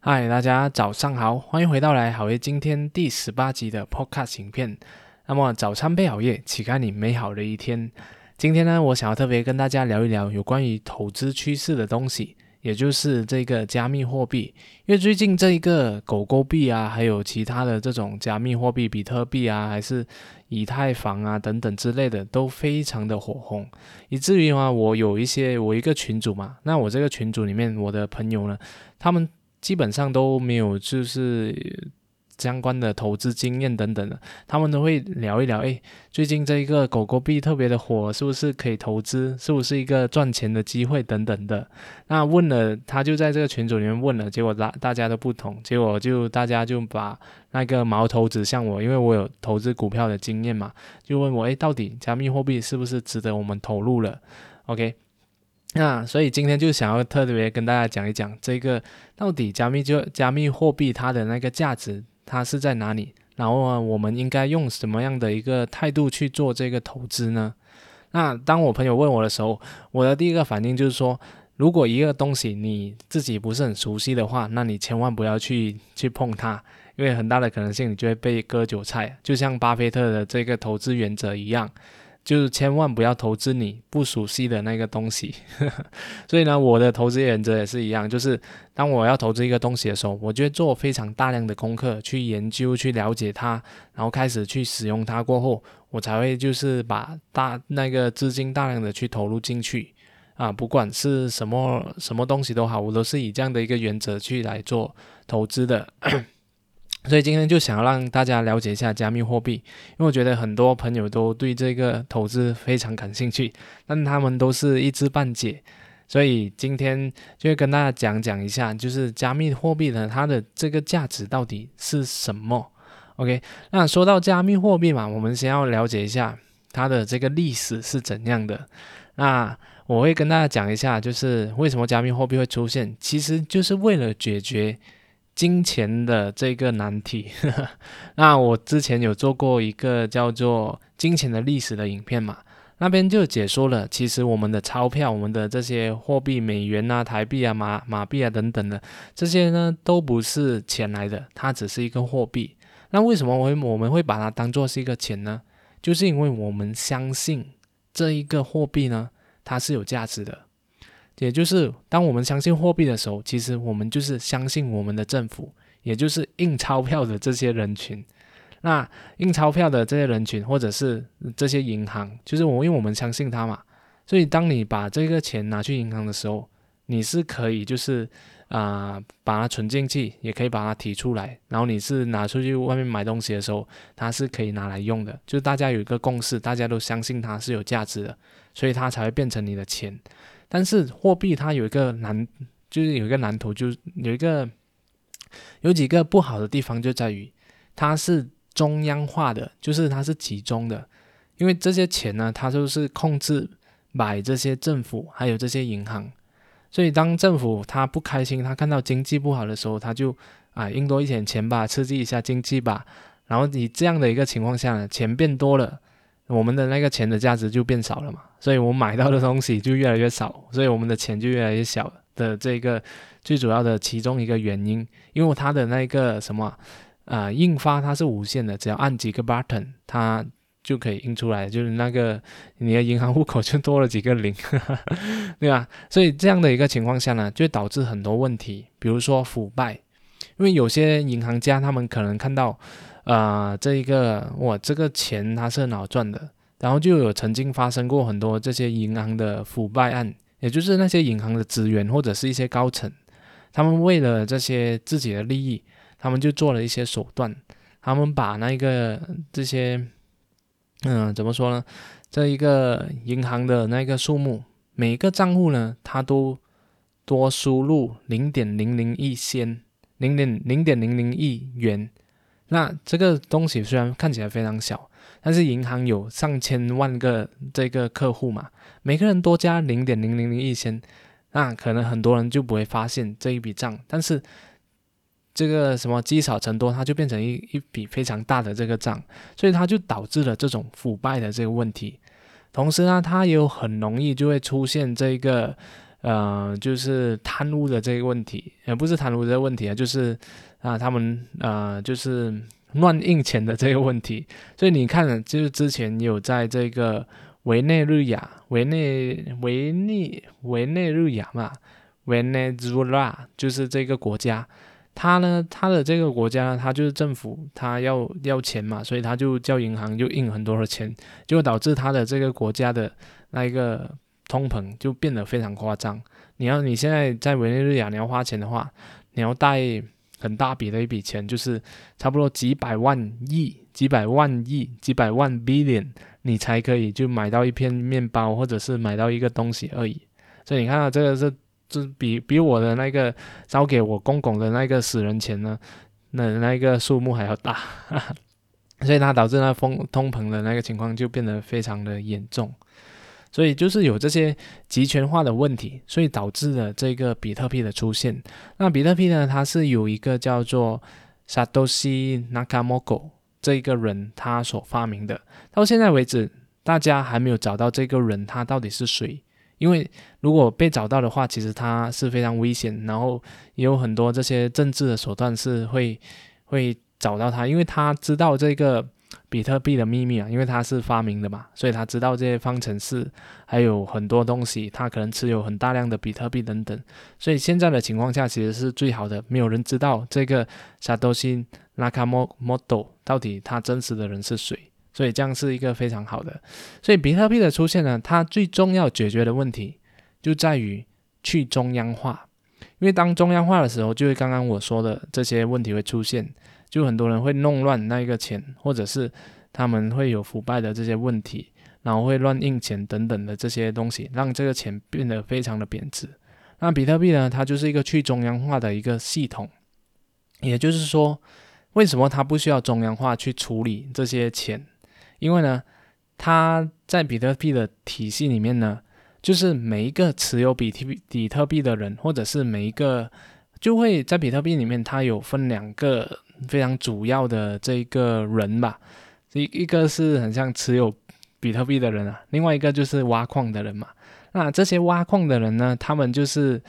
嗨，大家早上好，欢迎回到来好业今天第十八集的 Podcast 影片。那么早餐配好业，启开你美好的一天。今天呢，我想要特别跟大家聊一聊有关于投资趋势的东西。也就是这个加密货币，因为最近这一个狗狗币啊，还有其他的这种加密货币，比特币啊，还是以太坊啊等等之类的，都非常的火红，以至于啊，我有一些我一个群组嘛，那我这个群组里面我的朋友呢，他们基本上都没有就是。相关的投资经验等等的，他们都会聊一聊。哎，最近这一个狗狗币特别的火，是不是可以投资？是不是一个赚钱的机会等等的？那问了，他就在这个群组里面问了，结果大大家都不同，结果就大家就把那个矛头指向我，因为我有投资股票的经验嘛，就问我，哎，到底加密货币是不是值得我们投入了？OK，那所以今天就想要特别跟大家讲一讲这个到底加密就加密货币它的那个价值。它是在哪里？然后，我们应该用什么样的一个态度去做这个投资呢？那当我朋友问我的时候，我的第一个反应就是说，如果一个东西你自己不是很熟悉的话，那你千万不要去去碰它，因为很大的可能性你就会被割韭菜，就像巴菲特的这个投资原则一样。就是千万不要投资你不熟悉的那个东西，所以呢，我的投资原则也是一样，就是当我要投资一个东西的时候，我就会做非常大量的功课，去研究、去了解它，然后开始去使用它过后，我才会就是把大那个资金大量的去投入进去啊，不管是什么什么东西都好，我都是以这样的一个原则去来做投资的。所以今天就想让大家了解一下加密货币，因为我觉得很多朋友都对这个投资非常感兴趣，但他们都是一知半解。所以今天就会跟大家讲讲一下，就是加密货币呢，它的这个价值到底是什么？OK，那说到加密货币嘛，我们先要了解一下它的这个历史是怎样的。那我会跟大家讲一下，就是为什么加密货币会出现，其实就是为了解决。金钱的这个难题，那我之前有做过一个叫做“金钱的历史”的影片嘛，那边就解说了，其实我们的钞票、我们的这些货币，美元啊、台币啊、马马币啊等等的这些呢，都不是钱来的，它只是一个货币。那为什么我会我们会把它当做是一个钱呢？就是因为我们相信这一个货币呢，它是有价值的。也就是当我们相信货币的时候，其实我们就是相信我们的政府，也就是印钞票的这些人群。那印钞票的这些人群，或者是这些银行，就是我，因为我们相信它嘛。所以当你把这个钱拿去银行的时候，你是可以就是啊把它存进去，也可以把它提出来。然后你是拿出去外面买东西的时候，它是可以拿来用的。就是大家有一个共识，大家都相信它是有价值的，所以它才会变成你的钱。但是货币它有一个难，就是有一个难图，就是有一个有几个不好的地方，就在于它是中央化的，就是它是集中的，因为这些钱呢，它就是控制买这些政府还有这些银行，所以当政府他不开心，他看到经济不好的时候，他就啊印多一点钱吧，刺激一下经济吧，然后你这样的一个情况下呢，钱变多了。我们的那个钱的价值就变少了嘛，所以我买到的东西就越来越少，所以我们的钱就越来越小的这个最主要的其中一个原因，因为它的那个什么啊印发它是无限的，只要按几个 button 它就可以印出来，就是那个你的银行户口就多了几个零，对吧？所以这样的一个情况下呢，就导致很多问题，比如说腐败，因为有些银行家他们可能看到。啊，这一个我，这个钱它是很好赚的，然后就有曾经发生过很多这些银行的腐败案，也就是那些银行的职员或者是一些高层，他们为了这些自己的利益，他们就做了一些手段，他们把那个这些，嗯，怎么说呢？这一个银行的那个数目，每个账户呢，它都多输入零点零零亿仙，零点零点零零亿元。那这个东西虽然看起来非常小，但是银行有上千万个这个客户嘛，每个人多加零点零零零一千，那可能很多人就不会发现这一笔账，但是这个什么积少成多，它就变成一一笔非常大的这个账，所以它就导致了这种腐败的这个问题。同时呢，它也有很容易就会出现这个呃，就是贪污的这个问题，呃，不是贪污这个问题啊，就是啊，他们呃，就是乱印钱的这个问题。所以你看，就是之前有在这个委内瑞亚、委内委内委内瑞亚嘛，，Venezuela，就是这个国家，他呢，他的这个国家，他就是政府，他要要钱嘛，所以他就叫银行就印很多的钱，就导致他的这个国家的那一个。通膨就变得非常夸张。你要你现在在委内瑞亚，你要花钱的话，你要带很大笔的一笔钱，就是差不多几百万亿、几百万亿、几百万 billion，你才可以就买到一片面包，或者是买到一个东西而已。所以你看到这个是，这比比我的那个交给我公公的那个死人钱呢，那那个数目还要大。所以它导致那风通膨的那个情况就变得非常的严重。所以就是有这些集权化的问题，所以导致了这个比特币的出现。那比特币呢，它是有一个叫做 Satoshi Nakamoto 这一个人他所发明的。到现在为止，大家还没有找到这个人他到底是谁。因为如果被找到的话，其实他是非常危险，然后也有很多这些政治的手段是会会找到他，因为他知道这个。比特币的秘密啊，因为他是发明的嘛，所以他知道这些方程式，还有很多东西，他可能持有很大量的比特币等等，所以现在的情况下其实是最好的，没有人知道这个 Satoshi Nakamoto 到底他真实的人是谁，所以这样是一个非常好的。所以比特币的出现呢，它最重要解决的问题就在于去中央化，因为当中央化的时候，就会刚刚我说的这些问题会出现。就很多人会弄乱那个钱，或者是他们会有腐败的这些问题，然后会乱印钱等等的这些东西，让这个钱变得非常的贬值。那比特币呢，它就是一个去中央化的一个系统，也就是说，为什么它不需要中央化去处理这些钱？因为呢，它在比特币的体系里面呢，就是每一个持有比特币比特币的人，或者是每一个就会在比特币里面，它有分两个。非常主要的这一个人吧，一一个是很像持有比特币的人啊，另外一个就是挖矿的人嘛。那这些挖矿的人呢，他们就是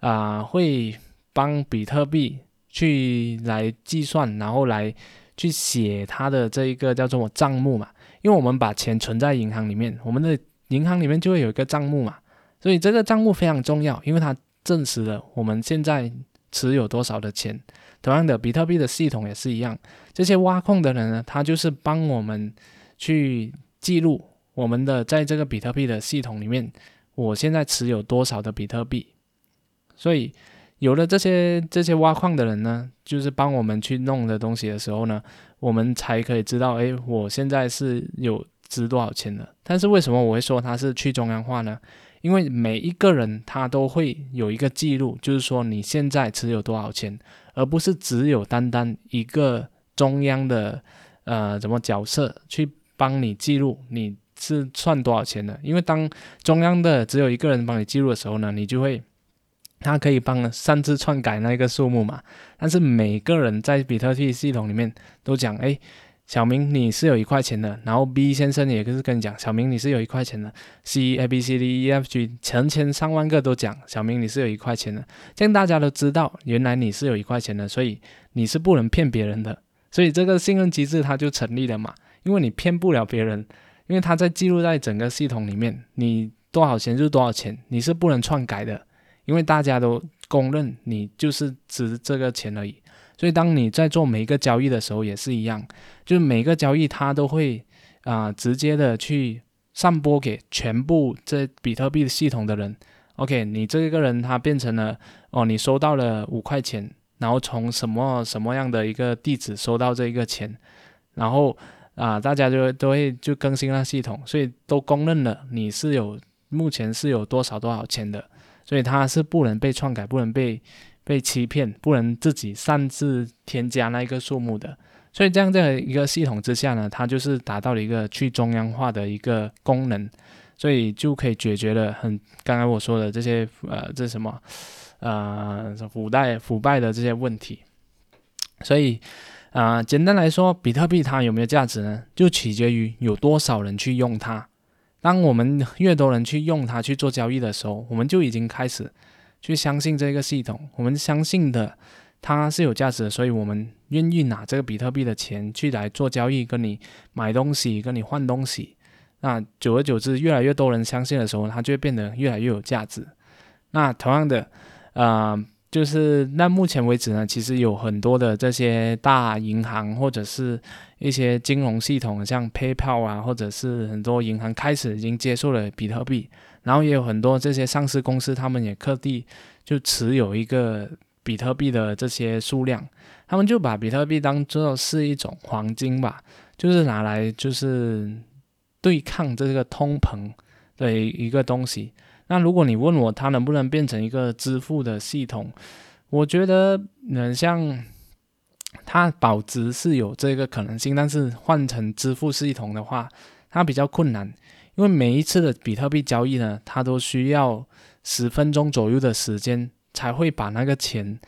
啊，会帮比特币去来计算，然后来去写他的这一个叫做账目嘛。因为我们把钱存在银行里面，我们的银行里面就会有一个账目嘛，所以这个账目非常重要，因为它证实了我们现在持有多少的钱。同样的，比特币的系统也是一样。这些挖矿的人呢，他就是帮我们去记录我们的在这个比特币的系统里面，我现在持有多少的比特币。所以有了这些这些挖矿的人呢，就是帮我们去弄的东西的时候呢，我们才可以知道，哎，我现在是有值多少钱的。但是为什么我会说它是去中央化呢？因为每一个人他都会有一个记录，就是说你现在持有多少钱。而不是只有单单一个中央的呃怎么角色去帮你记录你是算多少钱的，因为当中央的只有一个人帮你记录的时候呢，你就会他可以帮擅自篡改那一个数目嘛。但是每个人在比特币系统里面都讲，哎。小明，你是有一块钱的，然后 B 先生也是跟你讲，小明你是有一块钱的，C A B C D E F G 成千上万个都讲，小明你是有一块钱的，这样大家都知道，原来你是有一块钱的，所以你是不能骗别人的，所以这个信任机制它就成立了嘛，因为你骗不了别人，因为它在记录在整个系统里面，你多少钱就是多少钱，你是不能篡改的，因为大家都公认你就是值这个钱而已。所以，当你在做每一个交易的时候，也是一样，就是每个交易它都会啊直接的去散播给全部这比特币系统的人。OK，你这个人他变成了哦，你收到了五块钱，然后从什么什么样的一个地址收到这一个钱，然后啊大家就都会就更新了系统，所以都公认了你是有目前是有多少多少钱的，所以它是不能被篡改，不能被。被欺骗，不能自己擅自添加那一个数目的，所以这样的一个系统之下呢，它就是达到了一个去中央化的一个功能，所以就可以解决了很刚才我说的这些呃这什么呃腐败腐败的这些问题。所以啊，简单来说，比特币它有没有价值呢？就取决于有多少人去用它。当我们越多人去用它去做交易的时候，我们就已经开始去相信这个系统，我们相信的它是有价值的，所以我们愿意拿这个比特币的钱去来做交易，跟你买东西，跟你换东西。那久而久之，越来越多人相信的时候，它就会变得越来越有价值。那同样的，呃，就是那目前为止呢，其实有很多的这些大银行或者是一些金融系统，像 PayPal 啊，或者是很多银行开始已经接受了比特币，然后也有很多这些上市公司，他们也特地就持有一个比特币的这些数量，他们就把比特币当做是一种黄金吧，就是拿来就是。对抗这个通膨的一个东西。那如果你问我它能不能变成一个支付的系统，我觉得，嗯，像它保值是有这个可能性，但是换成支付系统的话，它比较困难，因为每一次的比特币交易呢，它都需要十分钟左右的时间才会把那个钱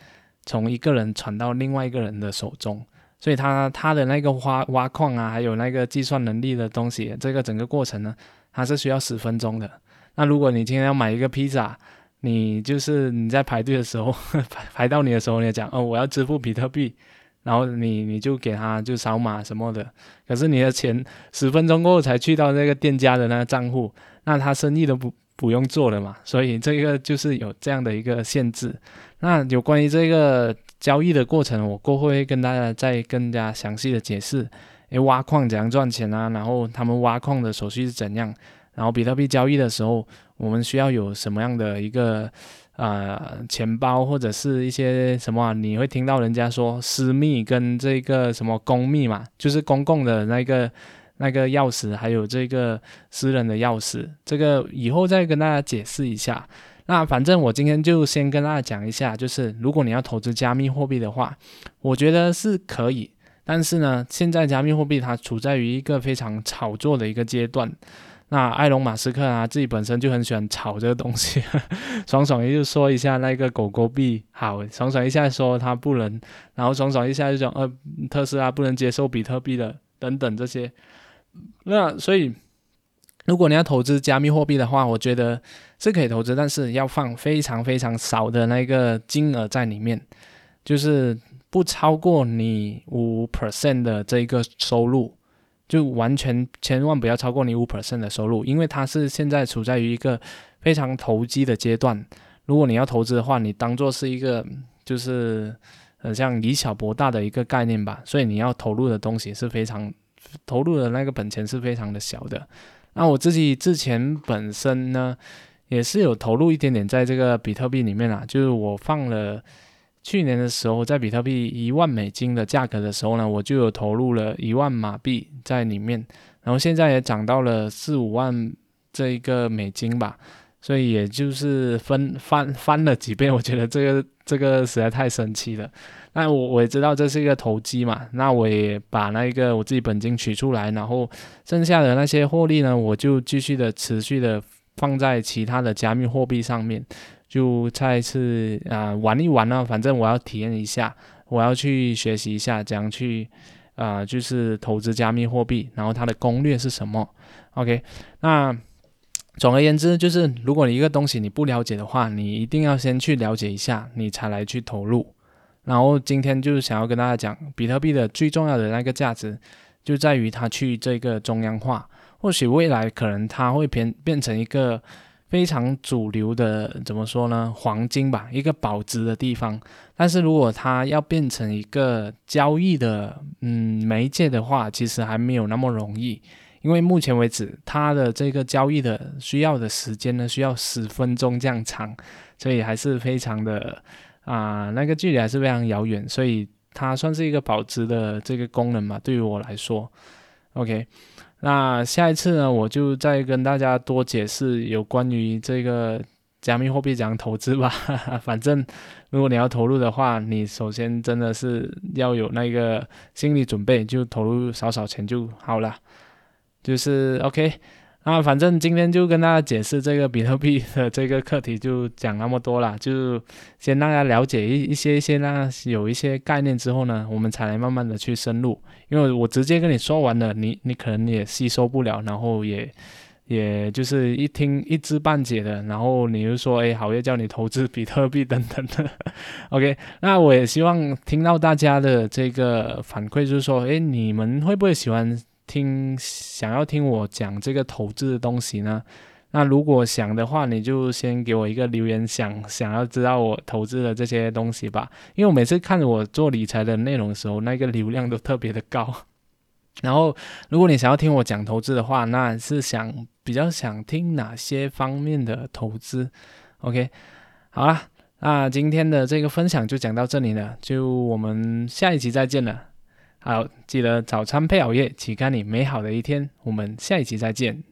从一个人传到另外一个人的手中。所以他他的那个挖挖矿啊，还有那个计算能力的东西，这个整个过程呢，它是需要十分钟的。那如果你今天要买一个披萨，你就是你在排队的时候排 排到你的时候，你讲哦我要支付比特币，然后你你就给他就扫码什么的，可是你的钱十分钟过后才去到那个店家的那个账户，那他生意都不不用做了嘛。所以这个就是有这样的一个限制。那有关于这个。交易的过程，我过后会跟大家再更加详细的解释。诶，挖矿怎样赚钱啊？然后他们挖矿的手续是怎样？然后比特币交易的时候，我们需要有什么样的一个呃钱包或者是一些什么？你会听到人家说私密跟这个什么公密嘛，就是公共的那个那个钥匙，还有这个私人的钥匙。这个以后再跟大家解释一下。那反正我今天就先跟大家讲一下，就是如果你要投资加密货币的话，我觉得是可以。但是呢，现在加密货币它处在于一个非常炒作的一个阶段。那埃隆·马斯克啊，自己本身就很喜欢炒这个东西，爽爽一就说一下那个狗狗币好，爽爽一下说它不能，然后爽爽一下就讲呃特斯拉不能接受比特币的等等这些。那所以。如果你要投资加密货币的话，我觉得是可以投资，但是要放非常非常少的那个金额在里面，就是不超过你五 percent 的这一个收入，就完全千万不要超过你五 percent 的收入，因为它是现在处在于一个非常投机的阶段。如果你要投资的话，你当做是一个就是很像以小博大的一个概念吧，所以你要投入的东西是非常投入的那个本钱是非常的小的。那我自己之前本身呢，也是有投入一点点在这个比特币里面啊，就是我放了去年的时候，在比特币一万美金的价格的时候呢，我就有投入了一万马币在里面，然后现在也涨到了四五万这一个美金吧，所以也就是分翻翻了几倍，我觉得这个这个实在太神奇了。那我我也知道这是一个投机嘛，那我也把那个我自己本金取出来，然后剩下的那些获利呢，我就继续的持续的放在其他的加密货币上面，就再次啊玩一玩啊，反正我要体验一下，我要去学习一下怎样去啊就是投资加密货币，然后它的攻略是什么？OK，那总而言之就是，如果你一个东西你不了解的话，你一定要先去了解一下，你才来去投入。然后今天就是想要跟大家讲，比特币的最重要的那个价值，就在于它去这个中央化。或许未来可能它会变变成一个非常主流的，怎么说呢？黄金吧，一个保值的地方。但是如果它要变成一个交易的嗯媒介的话，其实还没有那么容易。因为目前为止，它的这个交易的需要的时间呢，需要十分钟这样长，所以还是非常的。啊，那个距离还是非常遥远，所以它算是一个保值的这个功能嘛。对于我来说，OK，那下一次呢，我就再跟大家多解释有关于这个加密货币怎样投资吧。反正如果你要投入的话，你首先真的是要有那个心理准备，就投入少少钱就好了，就是 OK。那反正今天就跟大家解释这个比特币的这个课题，就讲那么多了，就先让大家了解一一些一些，那有一些概念之后呢，我们才来慢慢的去深入。因为我直接跟你说完了，你你可能也吸收不了，然后也也就是一听一知半解的，然后你就说，哎，好，要叫你投资比特币等等的。OK，那我也希望听到大家的这个反馈，就是说，哎，你们会不会喜欢听，想要听我讲这个投资的东西呢？那如果想的话，你就先给我一个留言，想想要知道我投资的这些东西吧。因为我每次看我做理财的内容的时候，那个流量都特别的高。然后，如果你想要听我讲投资的话，那是想比较想听哪些方面的投资？OK，好啦，那今天的这个分享就讲到这里了，就我们下一集再见了。好，记得早餐配熬夜，期待你美好的一天。我们下一期再见。